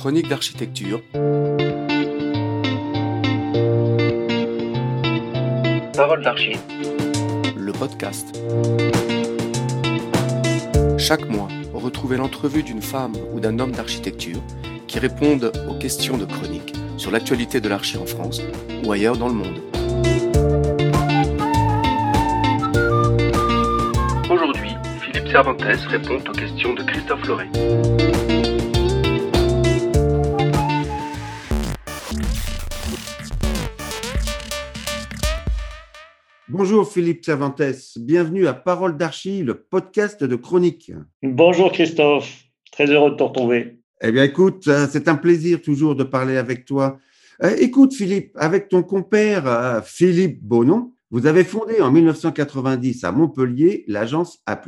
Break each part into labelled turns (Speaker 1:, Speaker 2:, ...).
Speaker 1: Chronique d'architecture.
Speaker 2: Parole d'archi.
Speaker 1: Le podcast. Chaque mois, retrouvez l'entrevue d'une femme ou d'un homme d'architecture qui répondent aux questions de chronique sur l'actualité de l'archi en France ou ailleurs dans le monde.
Speaker 2: Aujourd'hui, Philippe Cervantes répond aux questions de Christophe Loré.
Speaker 3: Bonjour Philippe Cervantes, bienvenue à Parole d'Archi, le podcast de chronique.
Speaker 4: Bonjour Christophe, très heureux de te retrouver.
Speaker 3: Eh bien écoute, euh, c'est un plaisir toujours de parler avec toi. Euh, écoute Philippe, avec ton compère euh, Philippe Bonon, vous avez fondé en 1990 à Montpellier l'agence A+.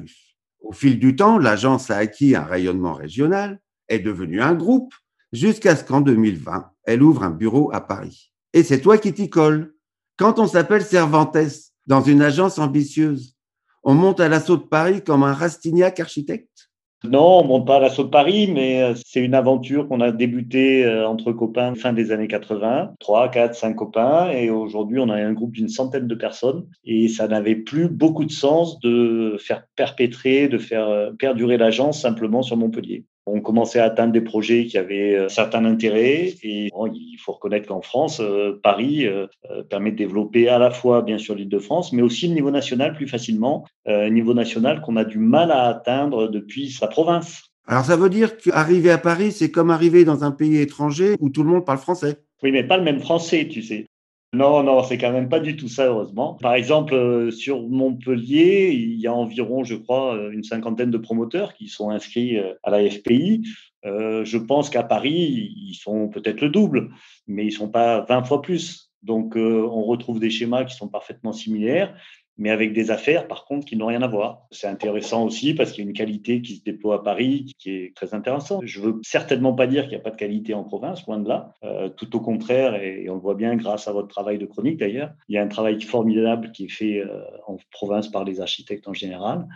Speaker 3: Au fil du temps, l'agence a acquis un rayonnement régional, est devenue un groupe, jusqu'à ce qu'en 2020, elle ouvre un bureau à Paris. Et c'est toi qui t'y colles. Quand on s'appelle Cervantes, dans une agence ambitieuse. On monte à l'assaut de Paris comme un Rastignac architecte?
Speaker 4: Non, on monte pas à l'assaut de Paris, mais euh, c'est une aventure qu'on a débutée euh, entre copains fin des années 80, 3, 4, 5 copains, et aujourd'hui on a un groupe d'une centaine de personnes, et ça n'avait plus beaucoup de sens de faire perpétrer, de faire euh, perdurer l'agence simplement sur Montpellier. On commençait à atteindre des projets qui avaient un certain intérêt et bon, il faut reconnaître qu'en France, euh, Paris euh, permet de développer à la fois bien sûr l'île de France, mais aussi le niveau national plus facilement, euh, niveau national qu'on a du mal à atteindre depuis sa province.
Speaker 3: Alors ça veut dire qu'arriver à Paris, c'est comme arriver dans un pays étranger où tout le monde parle français.
Speaker 4: Oui, mais pas le même français, tu sais. Non, non, c'est quand même pas du tout ça, heureusement. Par exemple, euh, sur Montpellier, il y a environ, je crois, euh, une cinquantaine de promoteurs qui sont inscrits euh, à la FPI. je pense qu'à Paris, ils sont peut-être le double, mais ils sont pas 20 fois plus. Donc, on retrouve des schémas qui sont parfaitement similaires mais avec des affaires, par contre, qui n'ont rien à voir. C'est intéressant aussi parce qu'il y a une qualité qui se déploie à Paris qui est très intéressante. Je veux certainement pas dire qu'il n'y a pas de qualité en province, loin de là. Euh, tout au contraire, et, on le voit bien grâce à votre travail de chronique d'ailleurs, il y a un travail formidable qui est fait euh, en province par les architectes en général.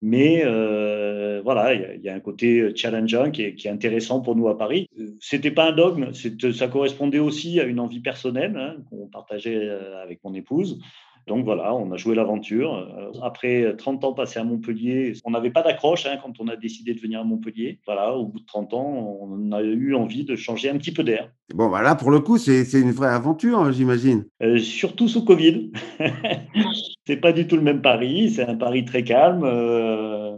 Speaker 4: Mais euh, voilà, il y, a un côté challengeant qui est, qui est, intéressant pour nous à Paris. C'était pas un dogme, ça correspondait aussi à une envie personnelle hein, qu'on partageait avec mon épouse. Donc voilà, on a joué l'aventure. Euh, après 30 ans passés à Montpellier, on n'avait pas d'accroche hein, quand on a décidé de venir à Montpellier. Voilà, au bout de 30 ans, on a eu envie de changer un petit peu d'air.
Speaker 3: Bon, voilà, pour le coup, c'est une vraie aventure, hein, j'imagine.
Speaker 4: Euh, surtout sous Covid. c'est pas du tout le même Paris, c'est un Paris très calme. Euh,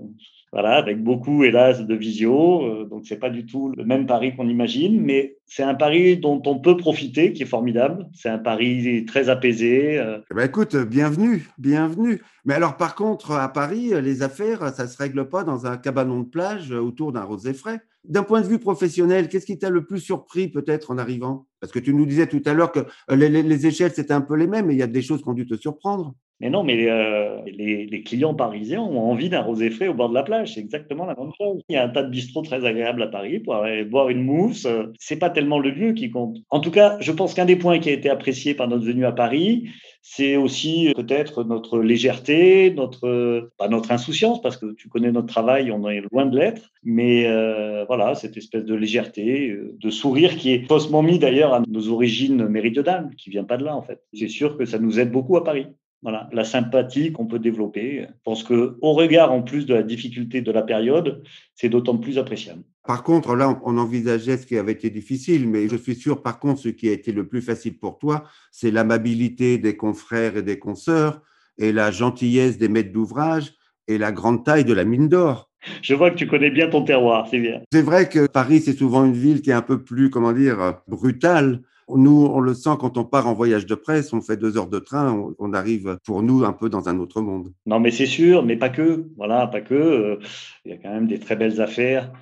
Speaker 4: voilà, avec beaucoup, hélas, de visio. Euh, donc, c'est pas du tout le même Paris qu'on imagine, mais c'est un Paris dont on peut profiter, qui est formidable. C'est un Paris très apaisé.
Speaker 3: Euh. Eh ben, écoute, bienvenue, bienvenue. Mais alors, par contre, à Paris, les affaires, ça se règle pas dans un cabanon de plage autour d'un rosé frais. D'un point de vue professionnel, qu'est-ce qui t'a le plus surpris peut-être en arrivant? Parce que tu nous disais tout à l'heure que les, les échelles, c'était un peu les mêmes, mais il y a des choses qui ont dû te surprendre.
Speaker 4: Mais non, mais euh, les, les, clients parisiens ont envie d'un rosé frais au bord de la plage. C'est exactement la même chose. Il y a un tas de bistrots très agréables à Paris pour aller boire une mousse. C'est pas tellement le lieu qui compte. En tout cas, je pense qu'un des points qui a été apprécié par notre venue à Paris, c'est aussi peut-être notre légèreté, notre pas notre insouciance, parce que tu connais notre travail, on est loin de l'être. Mais euh, voilà, cette espèce de légèreté, de sourire qui est faussement mis d'ailleurs à nos origines méridionales, qui vient pas de là en fait. C'est sûr que ça nous aide beaucoup à Paris. Voilà, la sympathie qu'on peut développer. Je pense que, au regard en plus de la difficulté de la période, c'est d'autant plus appréciable.
Speaker 3: Par contre, là, on envisageait ce qui avait été difficile, mais je suis sûr, par contre, ce qui a été le plus facile pour toi, c'est l'amabilité des confrères et des consoeurs et la gentillesse des maîtres d'ouvrage et la grande taille de la mine d'or.
Speaker 4: Je vois que tu connais bien ton terroir, c'est bien.
Speaker 3: C'est vrai que Paris, c'est souvent une ville qui est un peu plus, comment dire, brutale nous, on le sent quand on part en voyage de presse, on fait deux heures de train, on, arrive pour nous un peu dans un autre monde.
Speaker 4: Non, mais c'est sûr, mais pas que. Voilà, pas que. Euh, il y a quand même des très belles affaires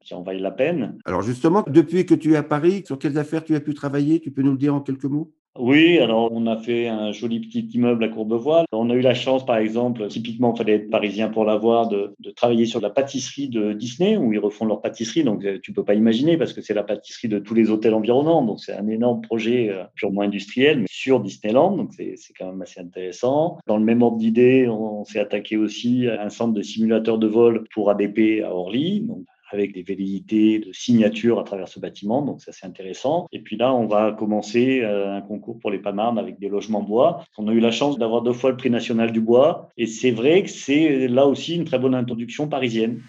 Speaker 4: qui en valent la peine.
Speaker 3: Alors justement, depuis que tu es à Paris, sur quelles affaires tu as pu travailler? Tu peux nous le dire en quelques mots?
Speaker 4: Oui, alors on a fait un joli petit immeuble à Courbevoie. On a eu la chance, par exemple, typiquement, il fallait être parisien pour l'avoir, de, de, travailler sur la pâtisserie de Disney, où ils refont leur pâtisserie. Donc euh, tu peux pas imaginer, parce que c'est la pâtisserie de tous les hôtels environnants. Donc c'est un énorme projet euh, purement industriel, mais sur Disneyland. Donc c'est quand même assez intéressant. Dans le même ordre d'idée, on, s'est attaqué aussi à un centre de simulateurs de vol pour ADP à Orly. Avec des velléités de signature à travers ce bâtiment. Donc, ça, c'est intéressant. Et puis là, on va commencer un concours pour les Panarmes avec des logements bois. On a eu la chance d'avoir deux fois le prix national du bois. Et c'est vrai que c'est là aussi une très bonne introduction parisienne.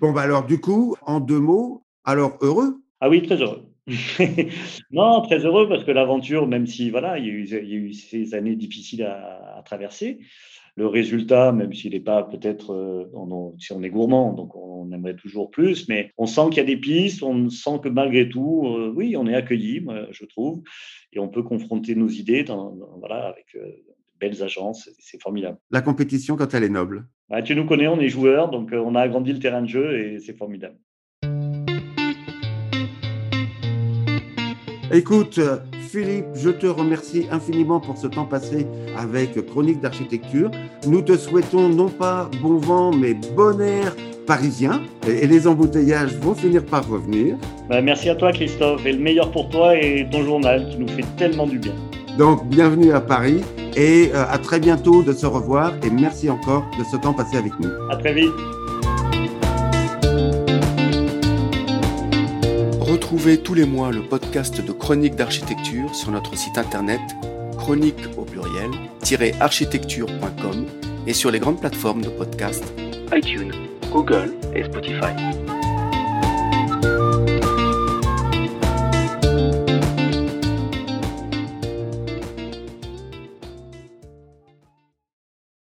Speaker 3: Bon, bah alors, du coup, en deux mots, alors heureux?
Speaker 4: Ah oui, très heureux. non, très heureux parce que l'aventure, même si voilà, il y, a eu, ces années difficiles à, traverser, le résultat, même s'il n'est pas peut-être, euh, si on est gourmand, donc on aimerait toujours plus, mais on sent qu'il y a des pistes, on sent que malgré tout, euh, oui, on est accueilli, je trouve, et on peut confronter nos idées dans, voilà, avec euh, belles agences, c'est formidable.
Speaker 3: La compétition, quand elle est noble?
Speaker 4: Bah, Tu nous connais, on est joueurs, donc on a agrandi le terrain de jeu et c'est formidable.
Speaker 3: Écoute, Philippe, je te remercie infiniment pour ce temps passé avec Chronique d'architecture. Nous te souhaitons non pas bon vent, mais bon air parisien. Et les embouteillages vont finir par revenir.
Speaker 4: Bah, merci à toi, Christophe. Et le meilleur pour toi et ton journal qui nous fait tellement du bien.
Speaker 3: Donc, bienvenue à Paris et euh, à très bientôt de se revoir. Et merci encore de ce temps passé avec nous.
Speaker 4: À très vite.
Speaker 1: Retrouvez tous les mois le podcast de Chronique d'architecture sur notre site internet chronique au pluriel architecture.com et sur les grandes plateformes de podcast
Speaker 2: iTunes, Google et Spotify.